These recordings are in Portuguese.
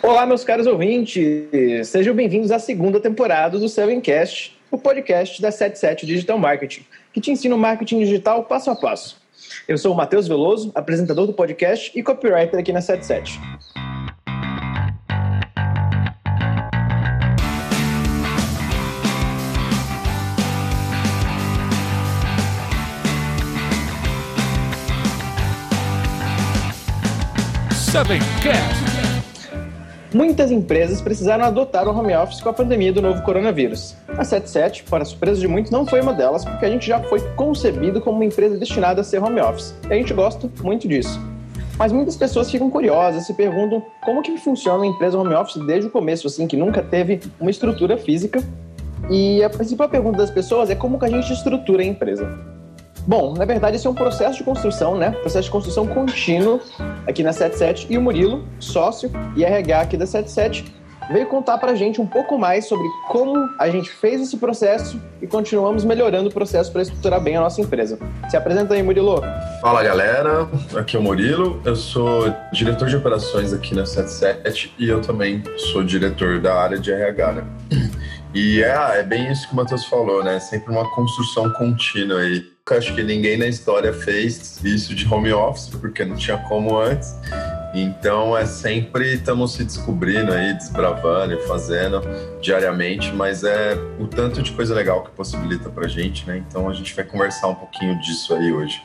Olá, meus caros ouvintes! Sejam bem-vindos à segunda temporada do Sevencast, o podcast da 77 Digital Marketing, que te ensina o marketing digital passo a passo. Eu sou o Matheus Veloso, apresentador do podcast e copywriter aqui na 77. Sevencast. Muitas empresas precisaram adotar o home office com a pandemia do novo coronavírus. A 77, para surpresa de muitos, não foi uma delas, porque a gente já foi concebido como uma empresa destinada a ser home office. E a gente gosta muito disso. Mas muitas pessoas ficam curiosas, se perguntam como que funciona uma empresa home office desde o começo, assim, que nunca teve uma estrutura física. E a principal pergunta das pessoas é como que a gente estrutura a empresa. Bom, na verdade, esse é um processo de construção, né? Processo de construção contínuo aqui na 77 e o Murilo, sócio e RH aqui da 77, veio contar pra gente um pouco mais sobre como a gente fez esse processo e continuamos melhorando o processo para estruturar bem a nossa empresa. Se apresenta aí, Murilo. Fala galera, aqui é o Murilo, eu sou diretor de operações aqui na 77 e eu também sou diretor da área de RH, né? E é, é bem isso que o Matheus falou, né? Sempre uma construção contínua aí acho que ninguém na história fez isso de home office, porque não tinha como antes. Então é sempre estamos se descobrindo aí, desbravando e fazendo diariamente, mas é o tanto de coisa legal que possibilita pra gente, né? Então a gente vai conversar um pouquinho disso aí hoje.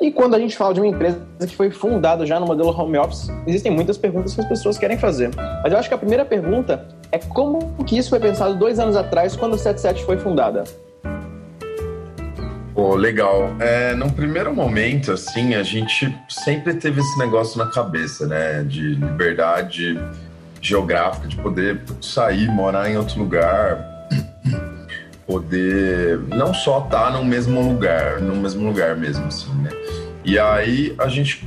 E quando a gente fala de uma empresa que foi fundada já no modelo home office, existem muitas perguntas que as pessoas querem fazer. Mas eu acho que a primeira pergunta é como que isso foi pensado dois anos atrás, quando o 77 foi fundada? Pô, legal. É, num primeiro momento, assim, a gente sempre teve esse negócio na cabeça, né? De liberdade geográfica, de poder sair, morar em outro lugar, poder não só estar tá no mesmo lugar, no mesmo lugar mesmo, assim, né? E aí a gente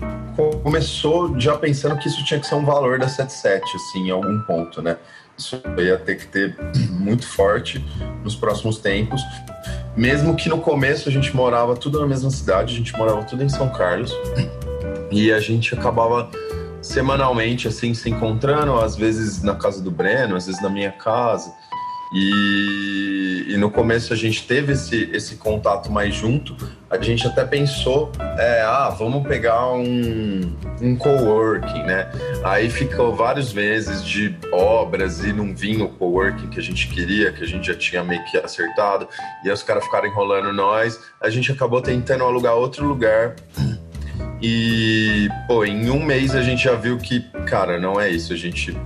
começou já pensando que isso tinha que ser um valor da 77, assim, em algum ponto, né? Isso ia ter que ter muito forte nos próximos tempos. Mesmo que no começo a gente morava tudo na mesma cidade, a gente morava tudo em São Carlos. E a gente acabava semanalmente, assim, se encontrando, às vezes na casa do Breno, às vezes na minha casa. E, e, no começo a gente teve esse, esse contato mais junto. A gente até pensou, é, ah, vamos pegar um, um coworking, né? Aí ficou vários meses de obras e não vinha o coworking que a gente queria, que a gente já tinha meio que acertado. E aí os caras ficaram enrolando nós. A gente acabou tentando alugar outro lugar. E, pô, em um mês a gente já viu que, cara, não é isso. A gente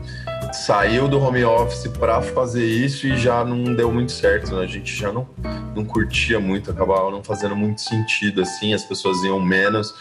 saiu do home office para fazer isso e já não deu muito certo, né? A gente já não, não curtia muito, acabava não fazendo muito sentido, assim, as pessoas iam menos.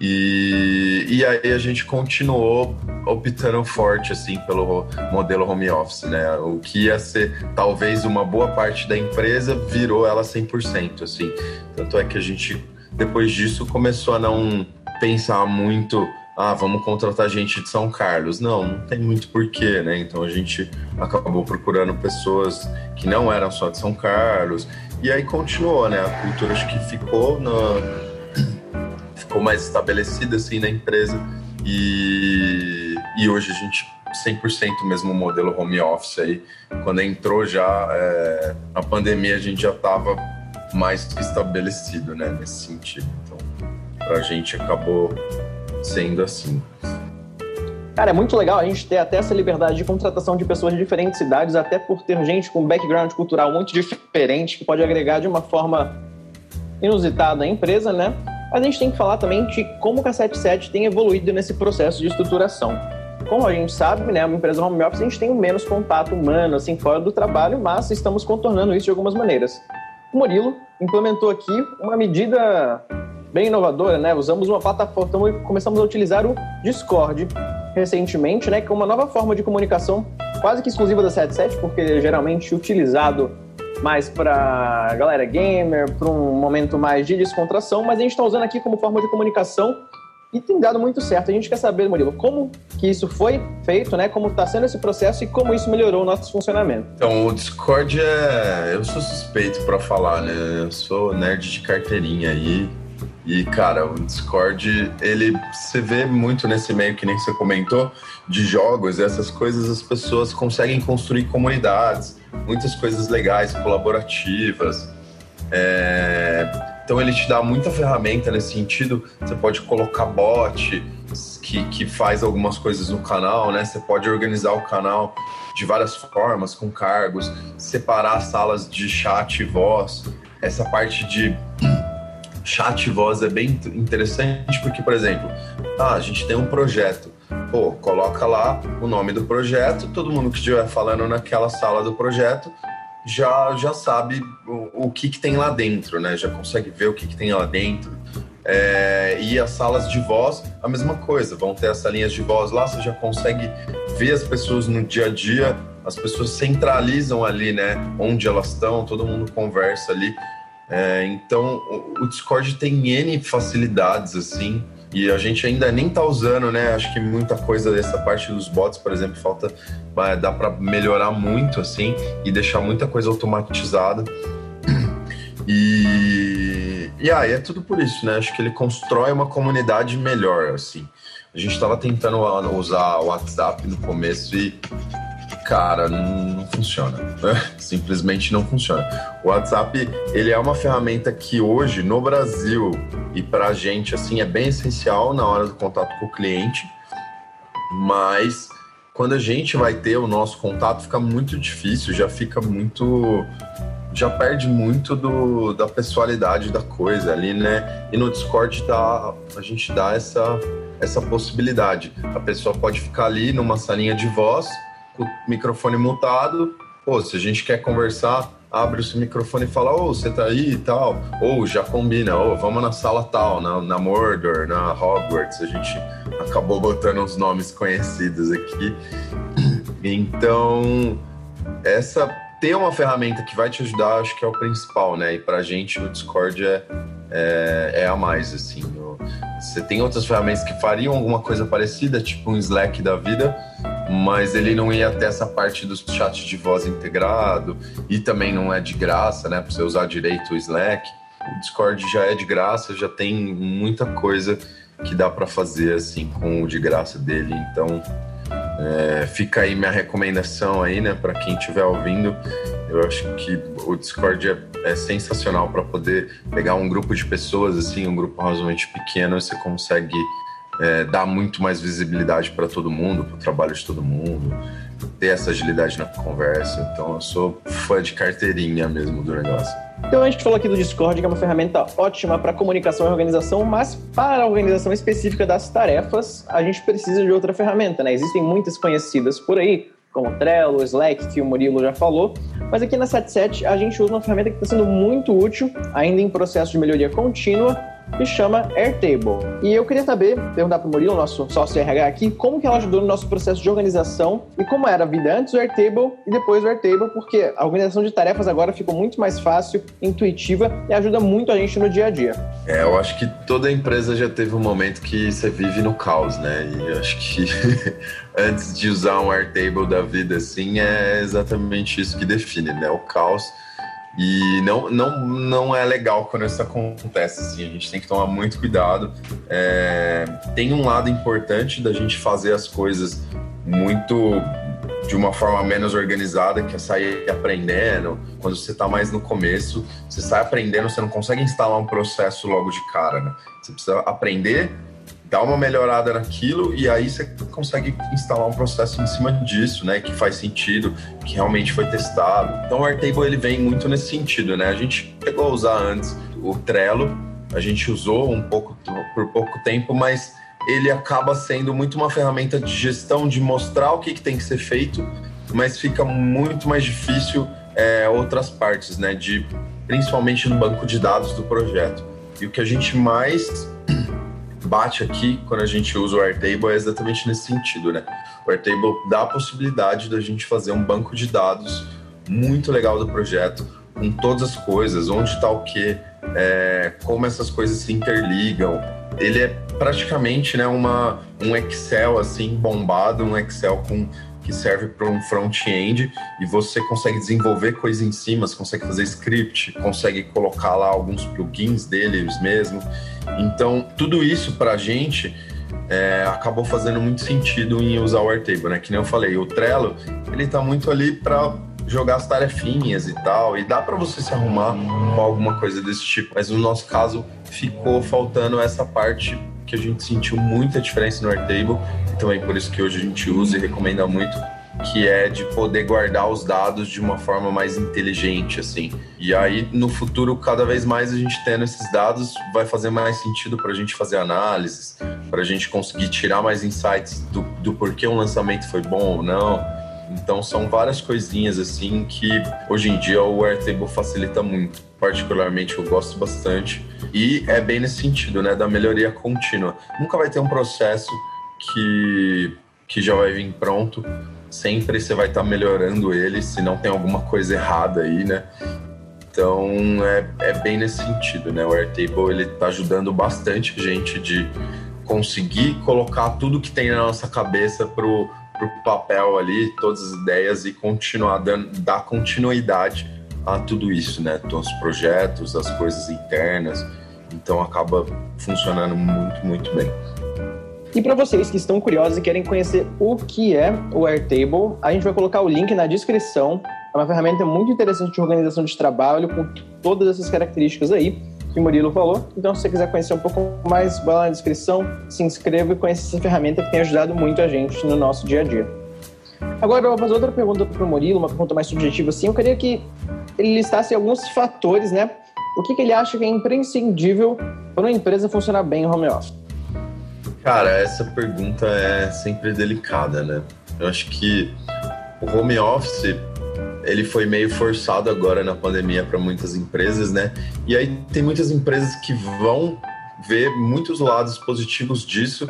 E, e aí a gente continuou optando forte, assim, pelo modelo home office, né? O que ia ser talvez uma boa parte da empresa virou ela 100%, assim. Tanto é que a gente, depois disso, começou a não pensar muito ah, vamos contratar gente de São Carlos. Não, não tem muito porquê, né? Então a gente acabou procurando pessoas que não eram só de São Carlos. E aí continuou, né? A cultura acho que ficou na... ficou mais estabelecida assim na empresa. E, e hoje a gente 100% mesmo modelo home office aí. Quando entrou já é... a pandemia, a gente já estava mais que estabelecido, né? Nesse sentido. Então, pra gente acabou sendo assim. Cara, é muito legal a gente ter até essa liberdade de contratação de pessoas de diferentes cidades, até por ter gente com background cultural muito diferente, que pode agregar de uma forma inusitada à empresa, né? Mas a gente tem que falar também de como o a 77 tem evoluído nesse processo de estruturação. Como a gente sabe, né, uma empresa home office, a gente tem menos contato humano, assim, fora do trabalho, mas estamos contornando isso de algumas maneiras. O Murilo implementou aqui uma medida bem inovadora, né? Usamos uma plataforma, então começamos a utilizar o Discord recentemente, né? Que é uma nova forma de comunicação quase que exclusiva da 77, porque geralmente utilizado mais para galera gamer, para um momento mais de descontração, mas a gente está usando aqui como forma de comunicação e tem dado muito certo. A gente quer saber, Murilo, como que isso foi feito, né? Como está sendo esse processo e como isso melhorou o nosso funcionamento. Então, o Discord é. Eu sou suspeito para falar, né? Eu sou nerd de carteirinha aí cara, o Discord, ele você vê muito nesse meio que nem você comentou, de jogos, essas coisas, as pessoas conseguem construir comunidades, muitas coisas legais, colaborativas. É... Então ele te dá muita ferramenta nesse sentido. Você pode colocar bot que, que faz algumas coisas no canal, né? Você pode organizar o canal de várias formas, com cargos, separar salas de chat e voz. Essa parte de chat voz é bem interessante porque, por exemplo, ah, a gente tem um projeto. Pô, coloca lá o nome do projeto, todo mundo que estiver falando naquela sala do projeto já, já sabe o, o que, que tem lá dentro, né? Já consegue ver o que, que tem lá dentro. É, e as salas de voz, a mesma coisa, vão ter essas linhas de voz lá, você já consegue ver as pessoas no dia a dia, as pessoas centralizam ali, né? Onde elas estão, todo mundo conversa ali. É, então, o Discord tem N facilidades, assim, e a gente ainda nem tá usando, né? Acho que muita coisa dessa parte dos bots, por exemplo, falta. dá para melhorar muito, assim, e deixar muita coisa automatizada. E, e aí é tudo por isso, né? Acho que ele constrói uma comunidade melhor, assim. A gente estava tentando usar o WhatsApp no começo e cara, não, funciona. Simplesmente não funciona. O WhatsApp, ele é uma ferramenta que hoje, no Brasil, e pra gente, assim, é bem essencial na hora do contato com o cliente, mas quando a gente vai ter o nosso contato, fica muito difícil, já fica muito já perde muito do, da pessoalidade da coisa ali, né? E no Discord dá, a gente dá essa, essa possibilidade. A pessoa pode ficar ali numa salinha de voz, com o microfone mutado. Pô, se a gente quer conversar, abre o seu microfone e fala, ô, oh, você tá aí e tal. Ou já combina, ô, oh, vamos na sala tal, na, na Mordor, na Hogwarts. A gente acabou botando uns nomes conhecidos aqui. Então, essa ter uma ferramenta que vai te ajudar, acho que é o principal, né? E pra gente o Discord é, é, é a mais, assim. Você tem outras ferramentas que fariam alguma coisa parecida, tipo um Slack da vida, mas ele não ia ter essa parte dos chats de voz integrado e também não é de graça, né? Para você usar direito o Slack. O Discord já é de graça, já tem muita coisa que dá para fazer assim com o de graça dele. Então, é, fica aí minha recomendação aí, né, para quem estiver ouvindo. Eu acho que o Discord é, é sensacional para poder pegar um grupo de pessoas, assim, um grupo razoavelmente pequeno, você consegue é, dar muito mais visibilidade para todo mundo, para o trabalho de todo mundo, ter essa agilidade na conversa. Então, eu sou fã de carteirinha mesmo do negócio. Então a gente falou aqui do Discord, que é uma ferramenta ótima para comunicação e organização, mas para a organização específica das tarefas, a gente precisa de outra ferramenta, né? Existem muitas conhecidas por aí, como Trello, Slack, que o Murilo já falou, mas aqui na 77 a gente usa uma ferramenta que está sendo muito útil, ainda em processo de melhoria contínua, que chama Airtable. E eu queria saber, perguntar para o Murilo, nosso sócio RH aqui, como que ela ajudou no nosso processo de organização e como era a vida antes do Airtable e depois do Airtable, porque a organização de tarefas agora ficou muito mais fácil, intuitiva e ajuda muito a gente no dia a dia. É, eu acho que toda empresa já teve um momento que você vive no caos, né? E eu acho que antes de usar um Airtable da vida assim, é exatamente isso que define, né? O caos e não, não, não é legal quando isso acontece, assim, a gente tem que tomar muito cuidado. É, tem um lado importante da gente fazer as coisas muito de uma forma menos organizada, que é sair aprendendo. Quando você está mais no começo, você sai aprendendo, você não consegue instalar um processo logo de cara, né? Você precisa aprender dá uma melhorada naquilo e aí você consegue instalar um processo em cima disso, né, que faz sentido, que realmente foi testado. Então o Airtable ele vem muito nesse sentido, né? A gente chegou a usar antes o Trello, a gente usou um pouco por pouco tempo, mas ele acaba sendo muito uma ferramenta de gestão, de mostrar o que, que tem que ser feito, mas fica muito mais difícil é, outras partes, né? De principalmente no banco de dados do projeto. E o que a gente mais bate aqui quando a gente usa o Airtable é exatamente nesse sentido, né? O Airtable dá a possibilidade da gente fazer um banco de dados muito legal do projeto, com todas as coisas, onde está o que, é, como essas coisas se interligam. Ele é praticamente né, uma, um Excel assim bombado, um Excel com que serve para um front-end e você consegue desenvolver coisa em cima, você consegue fazer script, consegue colocar lá alguns plugins deles mesmo. Então, tudo isso para a gente é, acabou fazendo muito sentido em usar o Airtable, né? Que nem eu falei, o Trello, ele tá muito ali para jogar as tarefinhas e tal, e dá para você se arrumar com alguma coisa desse tipo. Mas no nosso caso, ficou faltando essa parte que a gente sentiu muita diferença no Airtable, e também por isso que hoje a gente usa e recomenda muito, que é de poder guardar os dados de uma forma mais inteligente, assim. E aí, no futuro, cada vez mais a gente tendo esses dados, vai fazer mais sentido para a gente fazer análises, para a gente conseguir tirar mais insights do, do porquê um lançamento foi bom ou não. Então, são várias coisinhas, assim, que hoje em dia o Airtable facilita muito. Particularmente, eu gosto bastante. E é bem nesse sentido, né, da melhoria contínua. Nunca vai ter um processo que, que já vai vir pronto sempre você vai estar tá melhorando ele se não tem alguma coisa errada aí, né? Então é, é bem nesse sentido, né? O Airtable ele está ajudando bastante a gente de conseguir colocar tudo que tem na nossa cabeça pro, pro papel ali, todas as ideias e continuar dando dar continuidade a tudo isso, né? Então, os projetos, as coisas internas. Então acaba funcionando muito, muito bem. E para vocês que estão curiosos e querem conhecer o que é o Airtable, a gente vai colocar o link na descrição. É uma ferramenta muito interessante de organização de trabalho com todas essas características aí que o Murilo falou. Então, se você quiser conhecer um pouco mais, vai lá na descrição, se inscreva e conheça essa ferramenta que tem ajudado muito a gente no nosso dia a dia. Agora, eu vou fazer outra pergunta para o Murilo, uma pergunta mais subjetiva assim. Eu queria que ele listasse alguns fatores, né? O que, que ele acha que é imprescindível para uma empresa funcionar bem em home office? Cara, essa pergunta é sempre delicada, né? Eu acho que o home office ele foi meio forçado agora na pandemia para muitas empresas, né? E aí tem muitas empresas que vão ver muitos lados positivos disso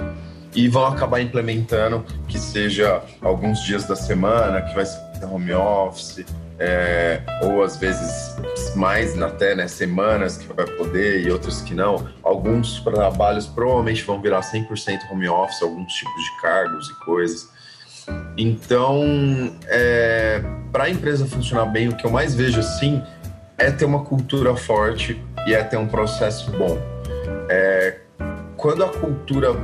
e vão acabar implementando que seja alguns dias da semana que vai ser home office, é, ou às vezes mais até né, semanas que vai poder e outras que não. Alguns trabalhos provavelmente vão virar 100% home office, alguns tipos de cargos e coisas. Então, é, para a empresa funcionar bem, o que eu mais vejo assim é ter uma cultura forte e é ter um processo bom. É, quando a cultura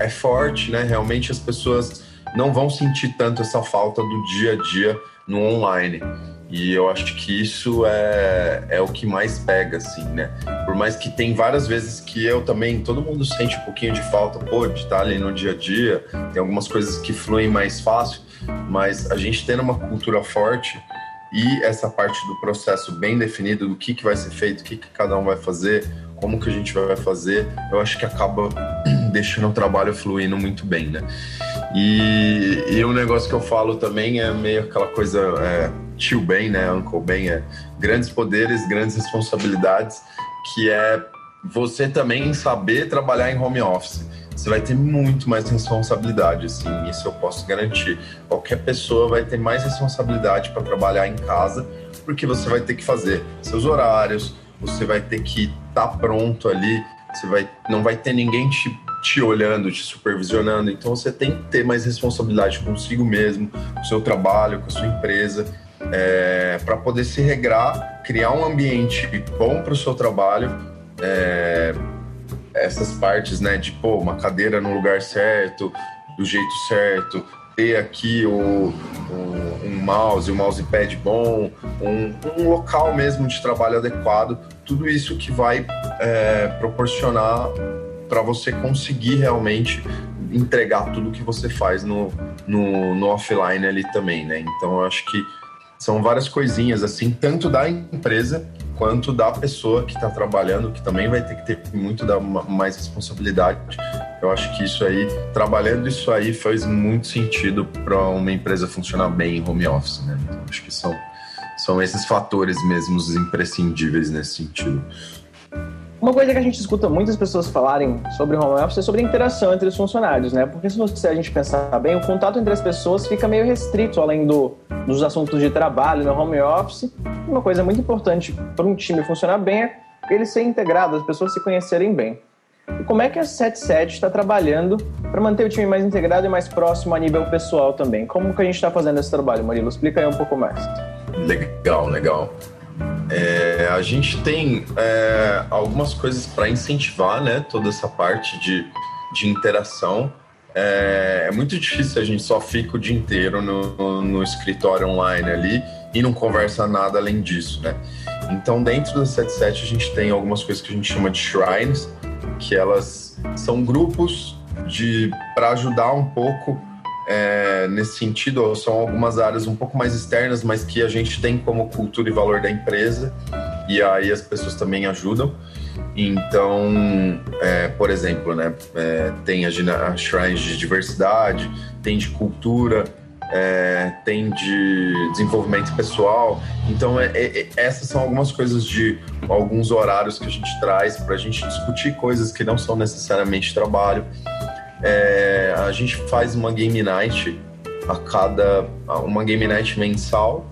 é forte, né, realmente as pessoas não vão sentir tanto essa falta do dia a dia no online. E eu acho que isso é, é o que mais pega, assim, né? Por mais que tem várias vezes que eu também, todo mundo sente um pouquinho de falta, pô, de estar ali no dia a dia, tem algumas coisas que fluem mais fácil, mas a gente tendo uma cultura forte e essa parte do processo bem definido, do que, que vai ser feito, o que, que cada um vai fazer, como que a gente vai fazer, eu acho que acaba deixando o trabalho fluindo muito bem, né? E, e um negócio que eu falo também é meio aquela coisa é, tio Ben, né? Uncle Ben, é grandes poderes, grandes responsabilidades, que é você também saber trabalhar em home office. Você vai ter muito mais responsabilidade, assim, isso eu posso garantir. Qualquer pessoa vai ter mais responsabilidade para trabalhar em casa, porque você vai ter que fazer seus horários, você vai ter que estar tá pronto ali, você vai, não vai ter ninguém te te olhando, te supervisionando. Então você tem que ter mais responsabilidade consigo mesmo, com o seu trabalho, com a sua empresa, é, para poder se regrar, criar um ambiente bom para o seu trabalho. É, essas partes, né, de pô, uma cadeira no lugar certo, do jeito certo, ter aqui o, o, um mouse, um mousepad bom, um, um, local mesmo de trabalho adequado, tudo isso que vai é, proporcionar para você conseguir realmente entregar tudo que você faz no, no, no, offline ali também, né? Então eu acho que são várias coisinhas assim, tanto da empresa quanto da pessoa que está trabalhando, que também vai ter que ter muito da, mais responsabilidade. Eu acho que isso aí, trabalhando isso aí, faz muito sentido para uma empresa funcionar bem em home office, né? Então acho que são, são esses fatores mesmo imprescindíveis nesse sentido. Uma coisa que a gente escuta muitas pessoas falarem sobre home office é sobre a interação entre os funcionários, né? Porque se você, a gente pensar bem, o contato entre as pessoas fica meio restrito além do, dos assuntos de trabalho no home office. Uma coisa muito importante para um time funcionar bem é ele ser integrado, as pessoas se conhecerem bem. E como é que a 77 está trabalhando para manter o time mais integrado e mais próximo a nível pessoal também? Como que a gente está fazendo esse trabalho, Murilo? Explica aí um pouco mais. Legal, legal. É, a gente tem é, algumas coisas para incentivar né, toda essa parte de, de interação. É, é, muito difícil a gente só fica o dia inteiro no, no, escritório online ali e não conversa nada além disso, né? Então, dentro do 77, a gente tem algumas coisas que a gente chama de shrines, que elas são grupos de para ajudar um pouco é, nesse sentido, são algumas áreas um pouco mais externas, mas que a gente tem como cultura e valor da empresa, e aí as pessoas também ajudam. Então, é, por exemplo, né, é, tem as shrines de diversidade, tem de cultura, é, tem de desenvolvimento pessoal. Então, é, é, é, essas são algumas coisas de alguns horários que a gente traz para a gente discutir coisas que não são necessariamente trabalho. É, a gente faz uma game night a cada uma game night mensal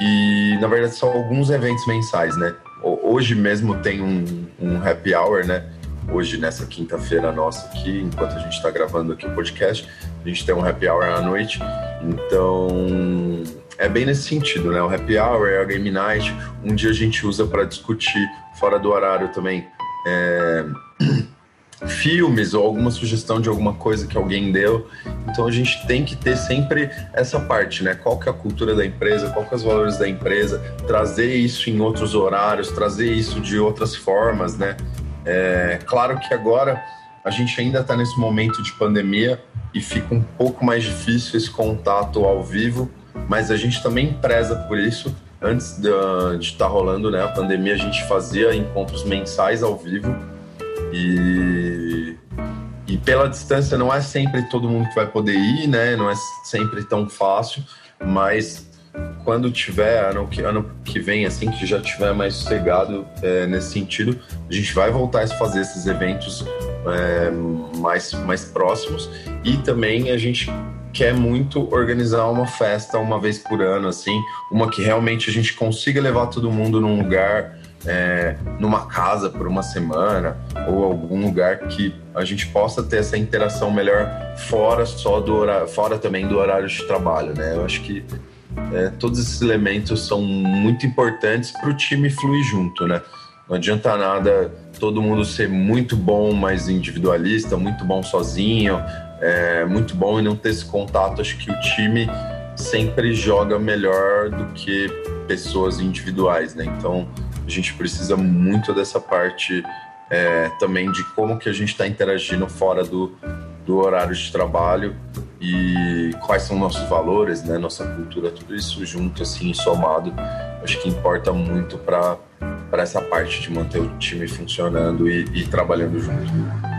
e na verdade são alguns eventos mensais, né? Hoje mesmo tem um, um happy hour, né? Hoje nessa quinta-feira nossa aqui, enquanto a gente está gravando aqui o podcast, a gente tem um happy hour à noite. Então é bem nesse sentido, né? O happy hour é a game night. Um dia a gente usa para discutir fora do horário também. É filmes ou alguma sugestão de alguma coisa que alguém deu. Então a gente tem que ter sempre essa parte, né? Qual que é a cultura da empresa, qual que é os valores da empresa, trazer isso em outros horários, trazer isso de outras formas, né? É, claro que agora a gente ainda está nesse momento de pandemia e fica um pouco mais difícil esse contato ao vivo, mas a gente também preza por isso. Antes de estar tá rolando né, a pandemia, a gente fazia encontros mensais ao vivo e, e pela distância não é sempre todo mundo que vai poder ir, né? Não é sempre tão fácil, mas quando tiver ano que, ano que vem, assim, que já tiver mais sossegado é, nesse sentido, a gente vai voltar a fazer esses eventos é, mais, mais próximos e também a gente quer muito organizar uma festa uma vez por ano, assim, uma que realmente a gente consiga levar todo mundo num lugar é, numa casa por uma semana ou algum lugar que a gente possa ter essa interação melhor fora só do horário, fora também do horário de trabalho, né? Eu acho que é, todos esses elementos são muito importantes para o time fluir junto, né? Não adianta nada todo mundo ser muito bom, mas individualista, muito bom sozinho, é, muito bom e não ter esse contato. Acho que o time sempre joga melhor do que pessoas individuais, né? Então a gente precisa muito dessa parte é, também de como que a gente está interagindo fora do, do horário de trabalho e quais são nossos valores, né, nossa cultura, tudo isso junto, assim, somado, acho que importa muito para essa parte de manter o time funcionando e, e trabalhando junto.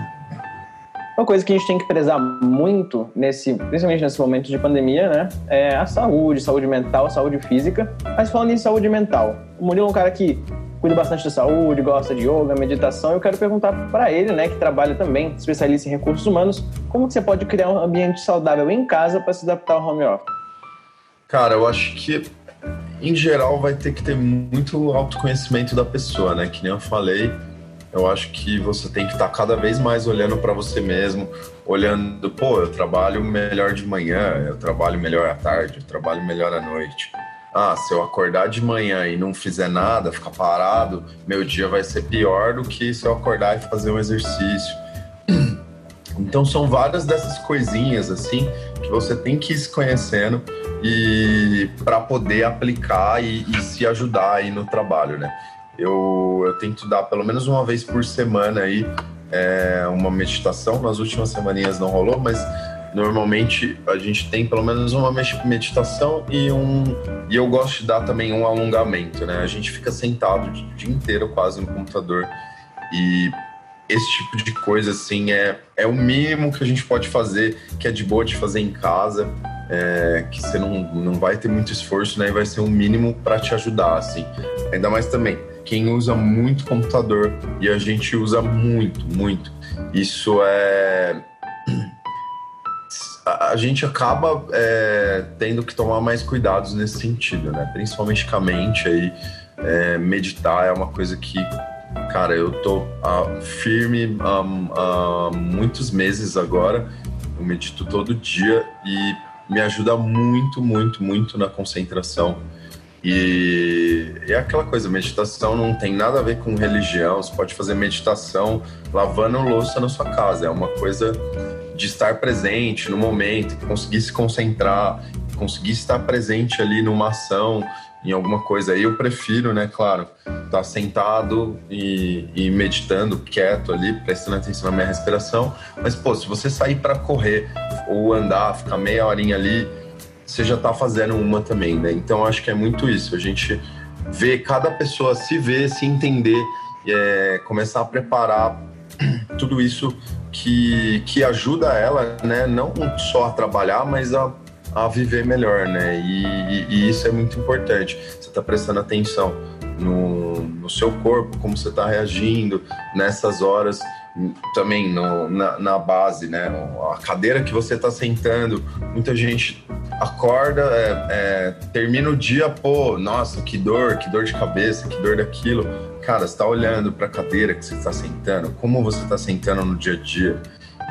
Uma coisa que a gente tem que prezar muito, nesse, principalmente nesse momento de pandemia, né? É a saúde, saúde mental, saúde física. Mas falando em saúde mental, o Murilo é um cara que cuida bastante da saúde, gosta de yoga, meditação. Eu quero perguntar para ele, né, que trabalha também, especialista em recursos humanos, como que você pode criar um ambiente saudável em casa para se adaptar ao home office? Cara, eu acho que em geral vai ter que ter muito autoconhecimento da pessoa, né? Que nem eu falei, eu acho que você tem que estar tá cada vez mais olhando para você mesmo, olhando, pô, eu trabalho melhor de manhã, eu trabalho melhor à tarde, eu trabalho melhor à noite. Ah, se eu acordar de manhã e não fizer nada, ficar parado, meu dia vai ser pior do que se eu acordar e fazer um exercício. Então são várias dessas coisinhas assim que você tem que ir se conhecendo e para poder aplicar e, e, se ajudar aí no trabalho, né? Eu, eu tento dar pelo menos uma vez por semana aí é, uma meditação. Nas últimas semaninhas não rolou, mas normalmente a gente tem pelo menos uma meditação e um e eu gosto de dar também um alongamento, né? A gente fica sentado o dia inteiro quase no computador e esse tipo de coisa assim é, é o mínimo que a gente pode fazer, que é de boa de fazer em casa, é, que você não, não vai ter muito esforço, né? E vai ser um mínimo para te ajudar, assim. Ainda mais também quem usa muito computador e a gente usa muito, muito. Isso é. A gente acaba é, tendo que tomar mais cuidados nesse sentido, né? Principalmente com a mente aí. É, meditar é uma coisa que, cara, eu tô uh, firme há muitos meses agora. Eu medito todo dia e me ajuda muito, muito, muito na concentração E é aquela coisa, meditação não tem nada a ver com religião. Você pode fazer meditação lavando louça na sua casa. É uma coisa de estar presente no momento, conseguir se concentrar, conseguir estar presente ali numa ação, em alguma coisa. Eu prefiro, né, claro, estar tá sentado e, e, meditando, quieto ali, prestando atenção na minha respiração. Mas, pô, se você sair para correr ou andar, ficar meia horinha ali, você já está fazendo uma também, né? Então acho que é muito isso. A gente vê cada pessoa se ver, se entender, é, começar a preparar tudo isso que, que ajuda ela, né? Não só a trabalhar, mas a a viver melhor, né? E, e isso é muito importante. Você está prestando atenção no, no, seu corpo, como você está reagindo nessas horas, também no, na, na, base, né? A cadeira que você está sentando, muita gente acorda, é, é, termina o dia, pô, nossa, que dor, que dor de cabeça, que dor daquilo. Cara, está olhando para a cadeira que você está sentando, como você está sentando no dia a dia.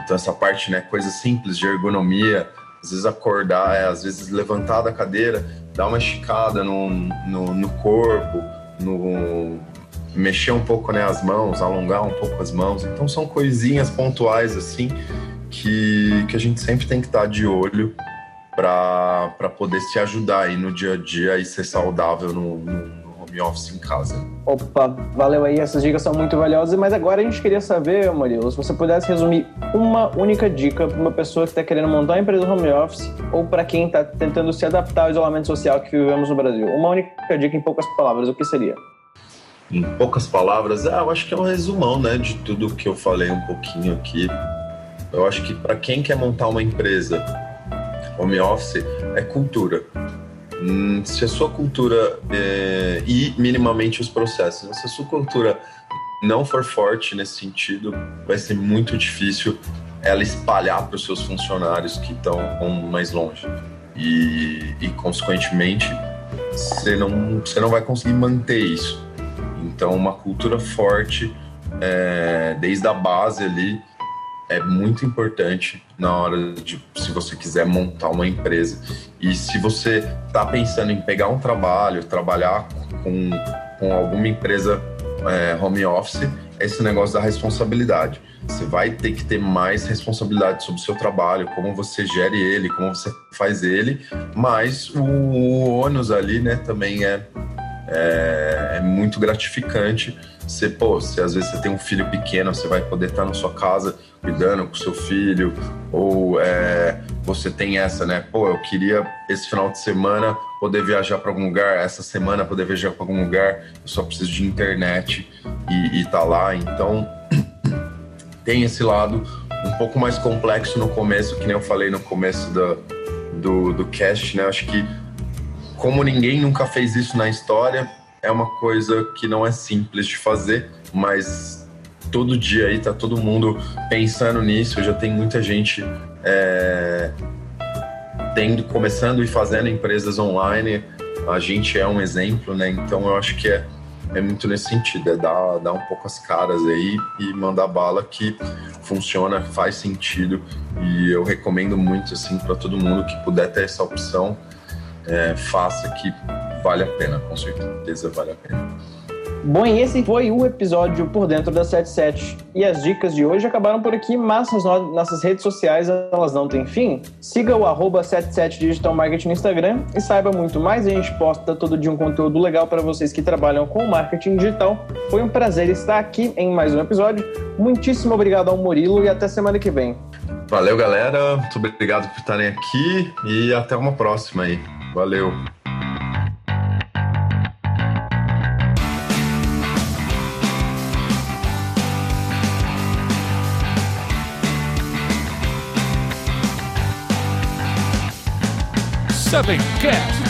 Então, essa parte, né, coisa simples de ergonomia, às vezes acordar, é, às vezes levantar da cadeira, dar uma esticada no, no, no corpo, no, mexer um pouco né, as mãos, alongar um pouco as mãos. Então são coisinhas pontuais assim que, que a gente sempre tem que estar de olho para poder se ajudar aí no dia a dia e ser saudável no, no home office em casa. Opa, valeu aí, essas dicas são muito valiosas, mas agora a gente queria saber, Murilo, se você pudesse resumir uma única dica para uma pessoa que está querendo montar uma empresa home office ou para quem está tentando se adaptar ao isolamento social que vivemos no Brasil. Uma única dica em poucas palavras, o que seria? Em poucas palavras, ah, eu acho que é um resumão, né, de tudo que eu falei um pouquinho aqui. Eu acho que para quem quer montar uma empresa home office é cultura. Hum, se a sua cultura é, e minimamente os processos, se a sua cultura não for forte nesse sentido, vai ser muito difícil ela espalhar para os seus funcionários que estão mais longe. E, e consequentemente, você não, você não vai conseguir manter isso. Então, uma cultura forte, é, desde a base ali, é muito importante na hora de se você quiser montar uma empresa. E se você está pensando em pegar um trabalho, trabalhar com, com alguma empresa é, home office, esse negócio da responsabilidade. Você vai ter que ter mais responsabilidade sobre o seu trabalho, como você gere ele, como você faz ele, mas o, o ônus ali, né, também é, é, é muito gratificante. Você, pô, se às vezes você tem um filho pequeno, você vai poder estar na sua casa cuidando com seu filho, ou é, você tem essa, né? Pô, eu queria esse final de semana poder viajar para algum lugar, essa semana poder viajar para algum lugar, eu só preciso de internet e, e tá lá. Então, tem esse lado um pouco mais complexo no começo, que nem eu falei no começo do, do, do cast, né? Acho que como ninguém nunca fez isso na história, é uma coisa que não é simples de fazer, mas todo dia aí tá todo mundo pensando nisso. Já tem muita gente é, tendo, começando e fazendo empresas online. A gente é um exemplo, né? Então eu acho que é, é muito nesse sentido, é dar, dar um pouco as caras aí e mandar bala que funciona, faz sentido. E eu recomendo muito assim para todo mundo que puder ter essa opção, é, faça que vale a pena, com certeza vale a pena. Bom, e esse foi o episódio por dentro da 77. E as dicas de hoje acabaram por aqui, mas nas nossas redes sociais elas não têm fim. Siga o arroba 77 Digital Marketing no Instagram e saiba muito mais. A gente posta todo dia um conteúdo legal para vocês que trabalham com marketing digital. Foi um prazer estar aqui em mais um episódio. Muitíssimo obrigado ao Murilo e até semana que vem. Valeu, galera. Muito obrigado por estarem aqui e até uma próxima aí. Valeu. Seven Cast.